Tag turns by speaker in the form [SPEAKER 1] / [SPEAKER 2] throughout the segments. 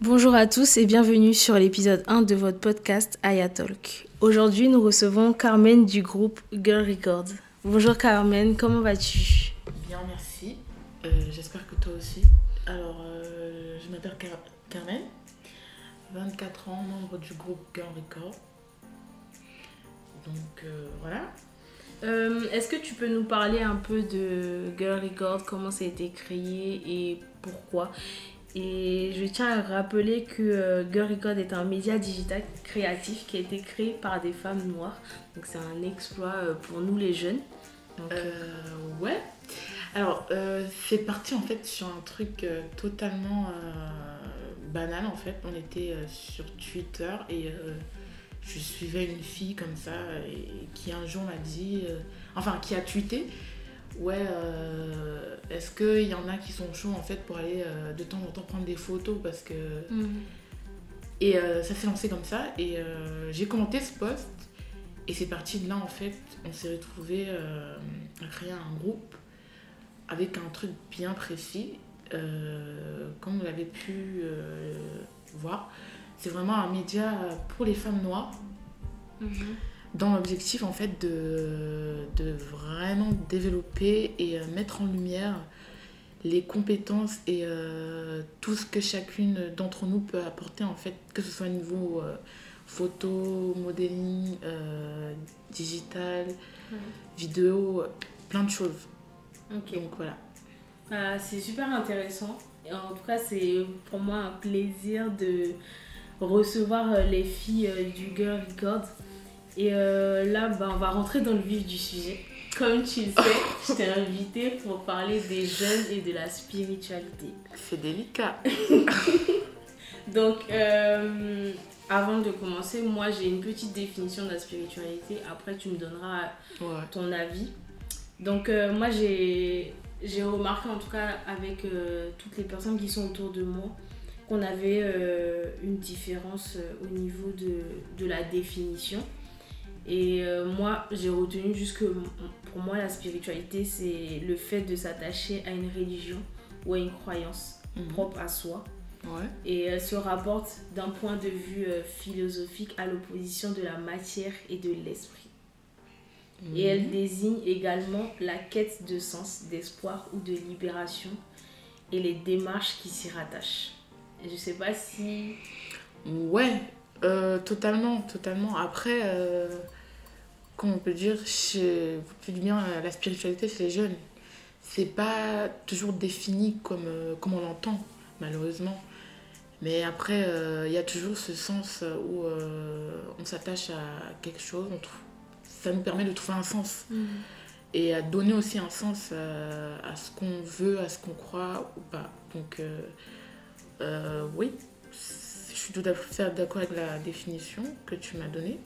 [SPEAKER 1] Bonjour à tous et bienvenue sur l'épisode 1 de votre podcast Aya Talk. Aujourd'hui, nous recevons Carmen du groupe Girl Records. Bonjour Carmen, comment vas-tu?
[SPEAKER 2] Bien, merci. Euh, J'espère que toi aussi. Alors, euh, je m'appelle Car- Carmen, 24 ans, membre du groupe Girl Record. Donc, euh, voilà.
[SPEAKER 1] Est-ce que tu peux nous parler un peu de Girl Records, comment ça a été créé et pourquoi? Et je tiens à rappeler que euh, Girl Records est un média digital créatif qui a été créé par des femmes noires. Donc c'est un exploit euh, pour nous les jeunes. Euh,
[SPEAKER 2] Euh, ouais. Alors, c'est parti en fait sur un truc totalement banal en fait. On était sur Twitter et je suivais une fille comme ça qui un jour m'a dit, enfin qui a tweeté, ouais, euh, est-ce qu'il y en a qui sont chauds en fait pour aller euh, de temps en temps prendre des photos? Parce que
[SPEAKER 1] mhm.
[SPEAKER 2] et euh, ça s'est lancé comme ça. Et j'ai commenté ce post. Et c'est parti de là, en fait. On s'est retrouvé à créer un groupe avec un truc bien précis. Comme vous l'avez pu voir, c'est vraiment un média pour les femmes noires
[SPEAKER 1] Mhm.
[SPEAKER 2] Dans l'objectif en fait de, de vraiment développer et euh, mettre en lumière les compétences et euh, tout ce que chacune d'entre nous peut apporter en fait, que ce soit au niveau euh, photo, modeling, euh, digital,
[SPEAKER 1] Ouais.
[SPEAKER 2] vidéo, plein de choses. Donc voilà.
[SPEAKER 1] Ah, c'est super intéressant. En tout cas, c'est pour moi un plaisir de recevoir les filles du Girl Records. Et euh, là, bah, on va rentrer dans le vif du sujet. Comme tu le sais, je t'ai invité pour parler des jeunes et de la spiritualité.
[SPEAKER 2] C'est délicat.
[SPEAKER 1] Donc, euh, avant de commencer, moi j'ai une petite définition de la spiritualité. Après, tu me donneras
[SPEAKER 2] Ouais.
[SPEAKER 1] ton avis. Donc euh, moi j'ai remarqué en tout cas avec toutes les personnes qui sont autour de moi qu'on avait une différence au niveau de, de la définition. Et euh, moi j'ai retenu juste que pour moi la spiritualité c'est le fait de s'attacher à une religion ou à une croyance
[SPEAKER 2] Mhm.
[SPEAKER 1] propre à soi
[SPEAKER 2] Ouais.
[SPEAKER 1] et elle se rapporte d'un point de vue euh, philosophique à l'opposition de la matière et de l'esprit. Et elle
[SPEAKER 2] Mhm.
[SPEAKER 1] désigne également la quête de sens, d'espoir ou de libération et les démarches qui s'y rattachent. Et je sais pas si...
[SPEAKER 2] Ouais, euh, totalement, totalement. Après, euh, comment on peut dire, chez, vous bien la spiritualité chez les jeunes, c'est pas toujours défini comme, euh, comme on l'entend, malheureusement. Mais après, euh, il y a toujours ce sens où euh, on s'attache à quelque chose, on trouve, ça nous permet de trouver un sens et à donner aussi un sens à ce qu'on veut, à ce qu'on croit ou pas. Donc, euh, oui, je suis tout à fait d'accord avec la définition que tu m'as donnée.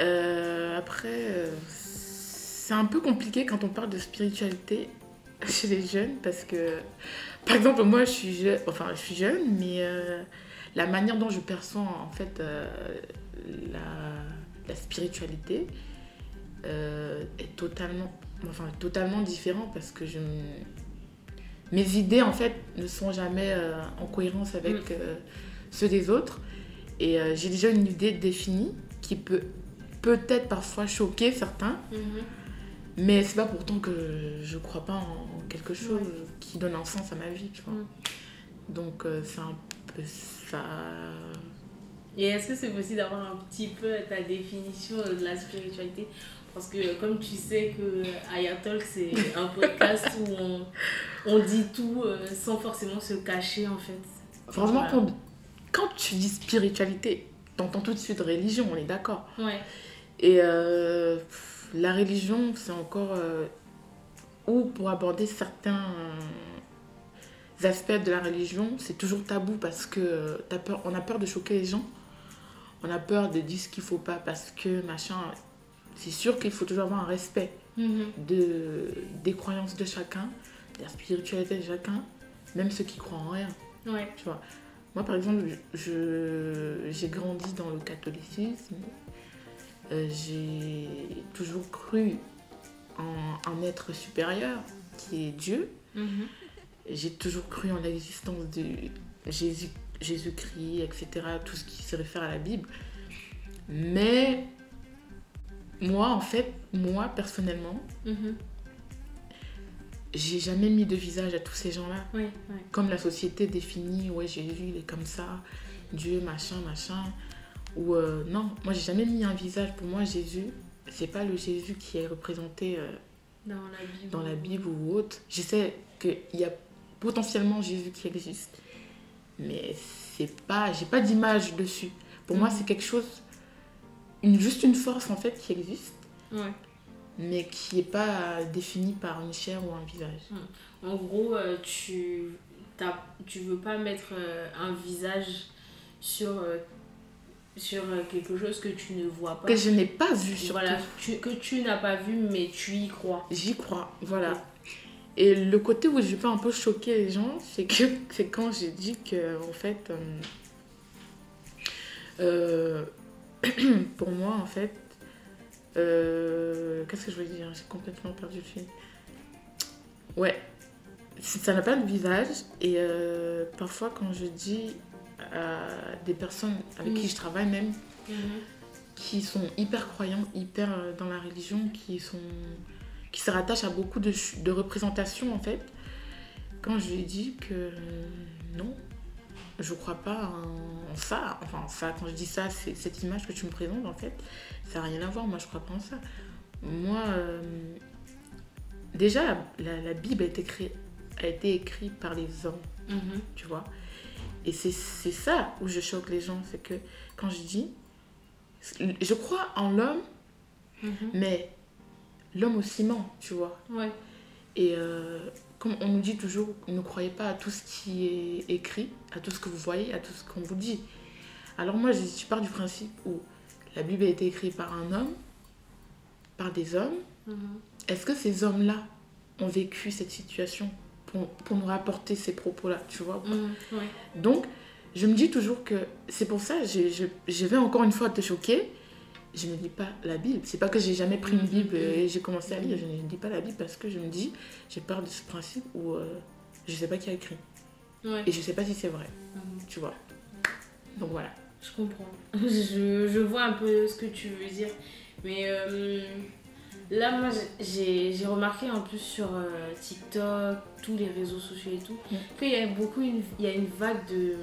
[SPEAKER 2] Euh, après, euh, c'est un peu compliqué quand on parle de spiritualité chez les jeunes parce que, par exemple, moi, je suis jeune, enfin, je suis jeune, mais euh, la manière dont je perçois en fait la, la spiritualité est totalement, enfin, totalement différente parce que je, mes idées en fait ne sont jamais en cohérence avec
[SPEAKER 1] Mm.
[SPEAKER 2] ceux des autres et j'ai déjà une idée définie qui peut peut-être parfois choquer certains mais c'est pas pourtant que je crois pas en quelque chose qui donne un sens à ma vie tu vois
[SPEAKER 1] Mm.
[SPEAKER 2] donc euh, c'est un peu ça
[SPEAKER 1] Et est-ce que c'est possible d'avoir un petit peu ta définition de la spiritualité? Parce que comme tu sais que Ayatalk c'est un podcast où on, on dit tout euh, sans forcément se cacher en fait.
[SPEAKER 2] franchement
[SPEAKER 1] Voilà.
[SPEAKER 2] quand, quand tu dis spiritualité t'entends tout de suite religion on est d'accord
[SPEAKER 1] Ouais.
[SPEAKER 2] Et euh, pff, la religion, c'est encore. euh, ou pour aborder certains euh, aspects de la religion, c'est toujours tabou parce que t'as peur, on a peur de choquer les gens. On a peur de dire ce qu'il faut pas parce que machin. C'est sûr qu'il faut toujours avoir un respect
[SPEAKER 1] Mhm.
[SPEAKER 2] de, des croyances de chacun, de la spiritualité de chacun, même ceux qui croient en rien.
[SPEAKER 1] Ouais.
[SPEAKER 2] Tu vois. Moi, par exemple, j'ai grandi dans le catholicisme. Euh, j'ai toujours cru en un être supérieur qui est Dieu.
[SPEAKER 1] Mhm.
[SPEAKER 2] J'ai toujours cru en l'existence du, Jésus, Jésus-Christ, etc., tout ce qui se réfère à la Bible. Mais moi, en fait, moi, personnellement,
[SPEAKER 1] Mhm.
[SPEAKER 2] j'ai jamais mis de visage à tous ces gens-là.
[SPEAKER 1] Oui, oui.
[SPEAKER 2] Comme la société définit, ouais, Jésus, il est comme ça, Dieu, machin, machin. Ou euh, non, moi, j'ai jamais mis un visage. Pour moi, Jésus, c'est pas le Jésus qui est représenté euh,
[SPEAKER 1] Dans la Bible.
[SPEAKER 2] dans la Bible ou autre. Je sais qu'il y a potentiellement Jésus qui existe, mais c'est pas, j'ai pas d'image dessus. Pour moi,
[SPEAKER 1] Mhm.
[SPEAKER 2] c'est quelque chose, une, juste une force en fait qui existe,
[SPEAKER 1] Ouais.
[SPEAKER 2] mais qui est pas définie par une chair ou un visage.
[SPEAKER 1] En gros, euh, tu tu veux pas mettre un visage sur, sur euh, quelque chose que tu ne vois pas.
[SPEAKER 2] Que je n'ai pas vu surtout.
[SPEAKER 1] Voilà, tu- que tu n'as pas vu, mais tu y crois.
[SPEAKER 2] J'y crois, voilà. Et le côté où je peux un peu choquer les gens, c'est que c'est quand j'ai dit que, en fait, euh, euh, pour moi, en fait, euh, qu'est-ce que je veux dire? J'ai complètement perdu le fil. Ouais, ça n'a pas de visage. Et parfois, quand je dis à des personnes avec qui je travaille même, qui sont hyper croyants, hyper euh, dans la religion, qui sont qui se rattachent à beaucoup de, représentations en fait. Quand je lui ai dit que euh, non, je crois pas en ça, enfin ça, quand je dis ça, c'est cette image que tu me présentes en fait, ça n'a rien à voir, moi je crois pas en ça. Moi, euh, déjà la, Bible a été, créée, a été écrite par les hommes
[SPEAKER 1] Mhm.
[SPEAKER 2] tu vois. Et c'est ça où je choque les gens, c'est que quand je dis, je crois en l'homme,
[SPEAKER 1] Mhm.
[SPEAKER 2] mais l'homme aussi ment, tu vois.
[SPEAKER 1] Ouais.
[SPEAKER 2] Et euh, comme on nous dit toujours, ne croyez pas à tout ce qui est écrit, à tout ce que vous voyez, à tout ce qu'on vous dit. Alors moi, je, je pars du principe où la Bible a été écrite par un homme, par des hommes.
[SPEAKER 1] Mhm.
[SPEAKER 2] Est-ce que ces hommes-là ont vécu cette situation? Pour, pour nous rapporter ces propos-là, tu vois.
[SPEAKER 1] Ouais.
[SPEAKER 2] donc, je me dis toujours que c'est pour ça, je, je, je vais encore une fois te choquer. Je ne lis pas la Bible. C'est pas que j'ai jamais pris une Bible et j'ai commencé à lire. Je ne lis pas la Bible parce que je me dis, j'ai peur de ce principe où euh, je sais pas qui a écrit.
[SPEAKER 1] Ouais.
[SPEAKER 2] Et je sais pas si c'est vrai, tu vois. Donc voilà.
[SPEAKER 1] Je comprends. Je, je vois un peu ce que tu veux dire. Mais euh, là, moi, j'ai remarqué en plus sur euh, TikTok, tous les réseaux sociaux et tout,
[SPEAKER 2] Mm.
[SPEAKER 1] qu'il y a beaucoup une, il y a une vague de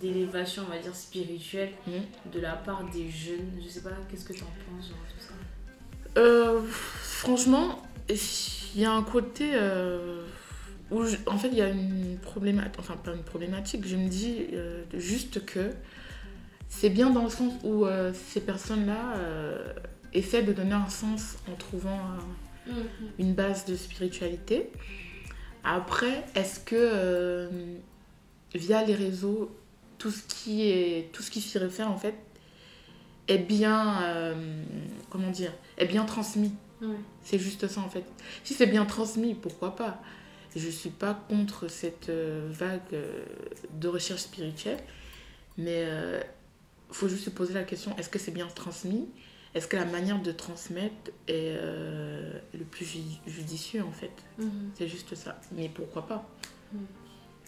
[SPEAKER 1] d'élévation, on va dire, spirituelle
[SPEAKER 2] Mm.
[SPEAKER 1] de la part des jeunes. Je sais pas, qu'est-ce que tu en penses, genre, tout ça?
[SPEAKER 2] Euh, franchement, il y a un côté euh, où, je- en fait, il y a une problématique, enfin pas une problématique, je me dis euh, juste que c'est bien dans le sens où ces personnes-là essaient de donner un sens en trouvant euh, une base de spiritualité. Après, est-ce que euh, via les réseaux, tout ce qui est tout ce qui s'y réfère en fait est bien euh, comment dire est bien transmis? C'est juste ça en fait. Si c'est bien transmis, pourquoi pas? Je suis pas contre cette vague de recherche spirituelle, mais faut juste se poser la question est-ce que c'est bien transmis? Est-ce que la manière de transmettre est euh, le plus ju- judicieux en fait?
[SPEAKER 1] Mhm.
[SPEAKER 2] C'est juste ça. Mais pourquoi pas?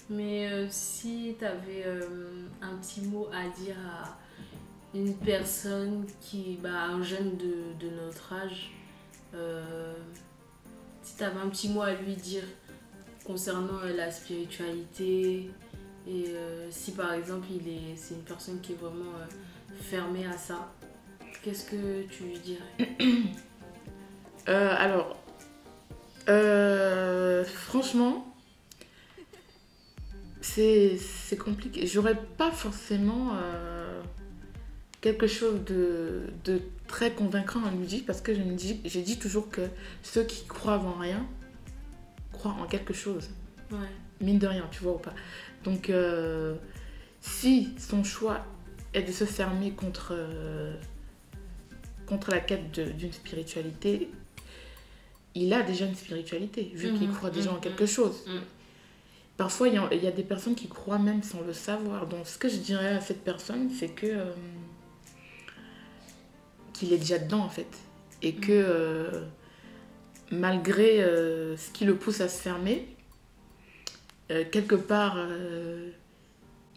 [SPEAKER 1] Mais euh, si tu avais un petit mot à dire à une personne qui, bah, un jeune de, de notre âge, euh, si tu avais un petit mot à lui dire concernant euh, la spiritualité, et euh, si par exemple il est, c'est une personne qui est vraiment euh, fermée à ça, qu'est-ce que tu lui dirais
[SPEAKER 2] Euh, alors, euh, franchement, c'est compliqué. J'aurais pas forcément euh, quelque chose de, de très convaincant à lui dire parce que je me dis, j'ai dit toujours que ceux qui croient en rien croient en quelque chose,
[SPEAKER 1] Ouais.
[SPEAKER 2] mine de rien, tu vois ou pas. Donc, si son choix est de se fermer contre, contre la quête d'une spiritualité, il a déjà une spiritualité, vu qu'il
[SPEAKER 1] Mhm,
[SPEAKER 2] croit déjà en
[SPEAKER 1] mhm,
[SPEAKER 2] quelque chose.
[SPEAKER 1] mhm.
[SPEAKER 2] Parfois, il y, a, il y a des personnes qui croient même sans le savoir. Donc, ce que je dirais à cette personne, c'est que euh, qu'il est déjà dedans, en fait. Et que euh, malgré euh, ce qui le pousse à se fermer, quelque part,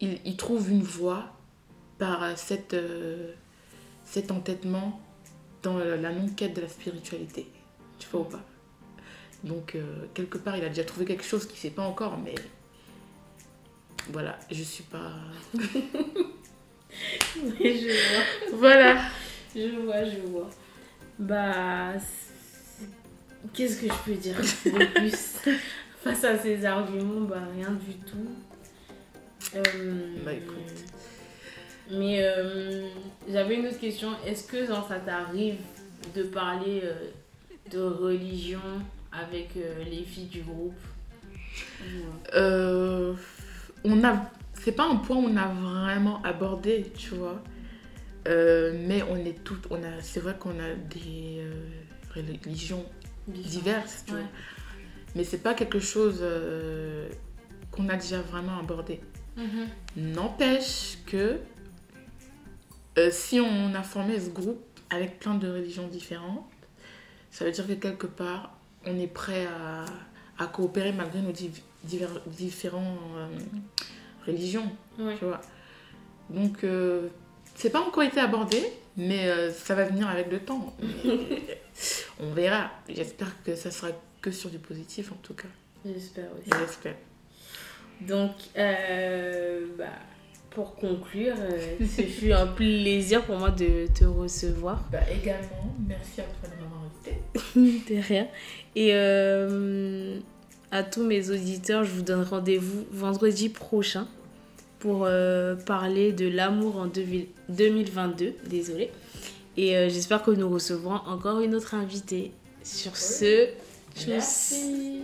[SPEAKER 2] il, il trouve une voie par cette, cet entêtement dans la non-quête de la spiritualité. Tu vois ou pas? Donc, euh, quelque part, il a déjà trouvé quelque chose qu'il ne sait pas encore, mais voilà, je suis pas.
[SPEAKER 1] Oui, je vois.
[SPEAKER 2] Voilà.
[SPEAKER 1] Je vois, je vois. Bah, qu'est-ce que je peux dire de plus? Face à ces arguments Bah, rien du tout. Euh,
[SPEAKER 2] Bah, écoute.
[SPEAKER 1] Mais euh, j'avais une autre question. Est-ce que genre, ça t'arrive de parler euh, de religion avec euh, les filles du groupe? Ou,
[SPEAKER 2] on a. C'est pas un point où on a vraiment abordé, tu vois. Mais on est toutes. On a, c'est vrai qu'on a des religions diverses, tu
[SPEAKER 1] Ouais.
[SPEAKER 2] vois. Mais c'est pas quelque chose qu'on a déjà vraiment abordé.
[SPEAKER 1] Mhm.
[SPEAKER 2] N'empêche que euh, si on a formé ce groupe avec plein de religions différentes, ça veut dire que quelque part, on est prêt à, à coopérer malgré nos div- divers- différents euh, religions,
[SPEAKER 1] Ouais.
[SPEAKER 2] tu vois. Donc, euh, c'est pas encore été abordé, mais euh, ça va venir avec le temps. On verra. J'espère que ça sera que sur du positif, en tout cas.
[SPEAKER 1] J'espère aussi.
[SPEAKER 2] J'espère.
[SPEAKER 1] Donc, bah, pour conclure, euh, ce fut un plaisir pour moi de te recevoir.
[SPEAKER 2] Bah, également, merci à toi de m'avoir invité.
[SPEAKER 1] De rien. Et euh, à tous mes auditeurs, je vous donne rendez-vous vendredi prochain pour euh, parler de l'amour en 2000 2022. Désolée. Et euh, j'espère que nous recevrons encore une autre invitée. Sur ce, je
[SPEAKER 2] Merci.